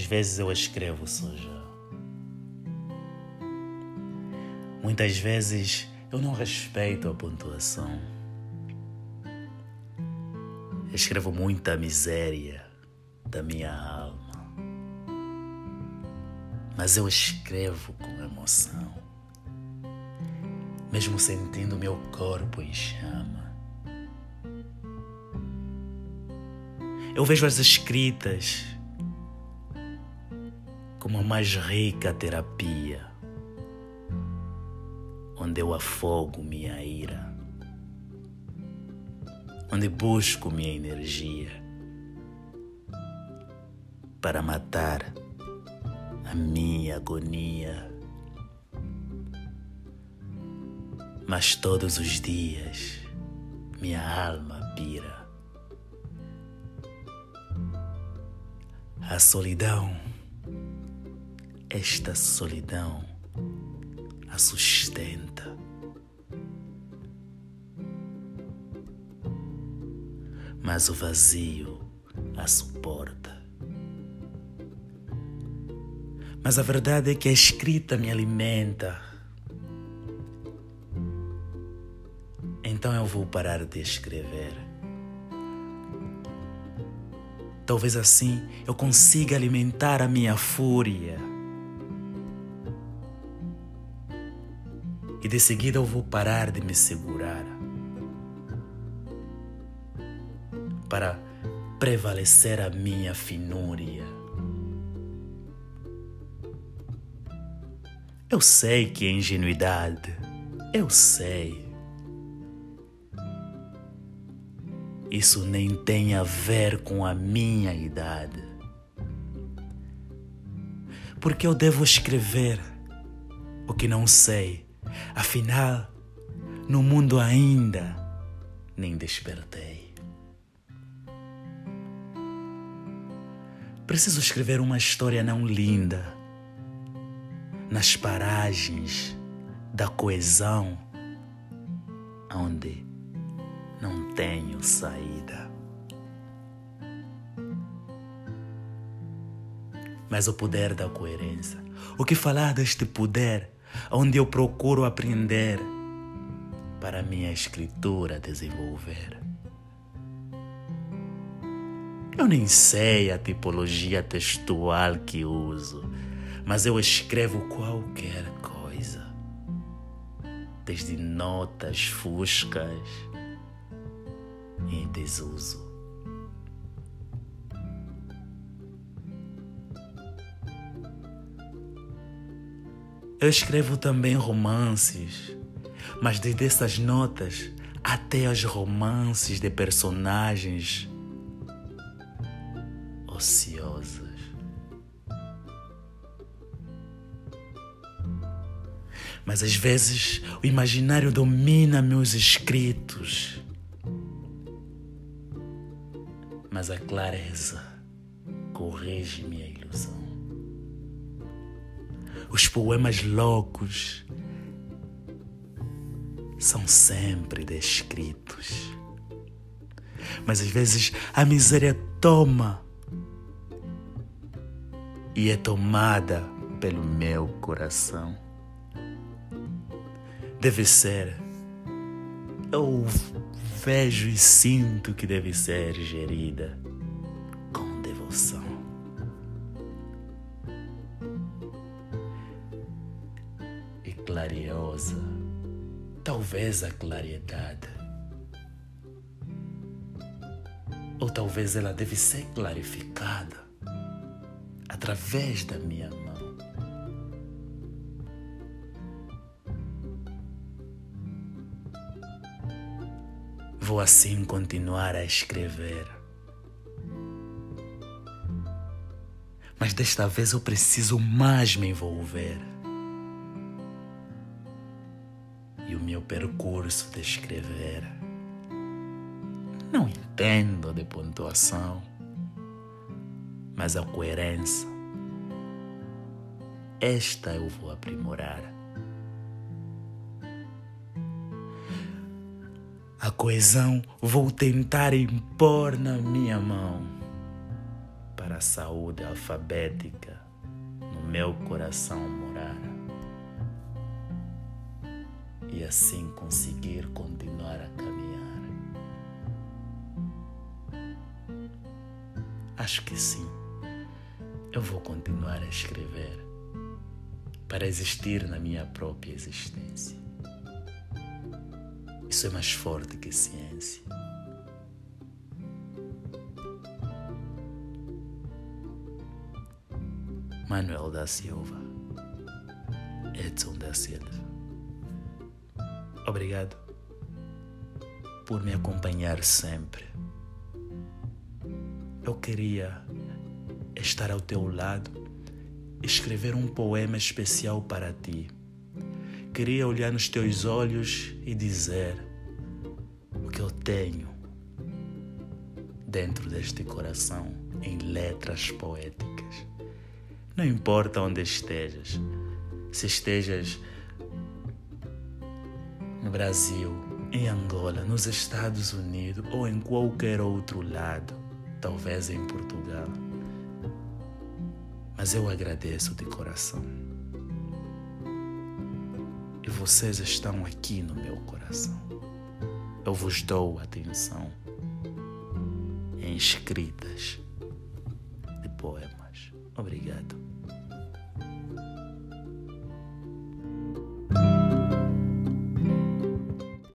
Às vezes eu escrevo suja. Muitas vezes eu não respeito a pontuação. Escrevo muita miséria da minha alma. Mas eu escrevo com emoção, mesmo sentindo meu corpo em chama. Eu vejo as escritas como a mais rica terapia, onde eu afogo minha ira, onde busco minha energia para matar a minha agonia. Mas todos os dias minha alma pira. A solidão, esta solidão, a sustenta. Mas o vazio a suporta. Mas a verdade é que a escrita me alimenta. Então eu vou parar de escrever. Talvez assim eu consiga alimentar a minha fúria. E de seguida eu vou parar de me segurar. Para prevalecer a minha finúria. Eu sei que é ingenuidade, eu sei. Isso nem tem a ver com a minha idade. Porque eu devo escrever o que não sei. Afinal, no mundo ainda nem despertei. Preciso escrever uma história não linda nas paragens da coesão, onde não tenho saída. Mas o poder da coerência. O que falar deste poder, onde eu procuro aprender para minha escritura desenvolver? Eu nem sei a tipologia textual que uso mas eu escrevo qualquer coisa, desde notas fuscas em desuso. Eu escrevo também romances, mas desde essas notas até os romances de personagens ociosos. Mas às vezes o imaginário domina meus escritos. Mas a clareza corrige minha ilusão. Os poemas loucos são sempre descritos. Mas às vezes a miséria toma e é tomada pelo meu coração deve ser. Eu vejo e sinto que deve ser gerida com devoção. Clariosa, talvez a claridade. Ou talvez ela deve ser clarificada através da minha mão. Vou assim continuar a escrever. Mas desta vez eu preciso mais me envolver. Percurso de escrever. Não entendo de pontuação, mas a coerência. Esta eu vou aprimorar. A coesão vou tentar impor na minha mão para a saúde alfabética no meu coração morar e assim conseguir continuar a caminhar. Acho que sim, eu vou continuar a escrever para existir na minha própria existência. Isso é mais forte que ciência. Manuel da Silva, Edson da Silva. Obrigado por me acompanhar sempre. Eu queria estar ao teu lado, escrever um poema especial para ti. Queria olhar nos teus olhos e dizer o que eu tenho dentro deste coração em letras poéticas. Não importa onde estejas, se estejas no Brasil, em Angola, nos Estados Unidos ou em qualquer outro lado, talvez em Portugal. Mas eu agradeço de coração. E vocês estão aqui no meu coração. Eu vos dou atenção em escritas de poemas. Obrigado.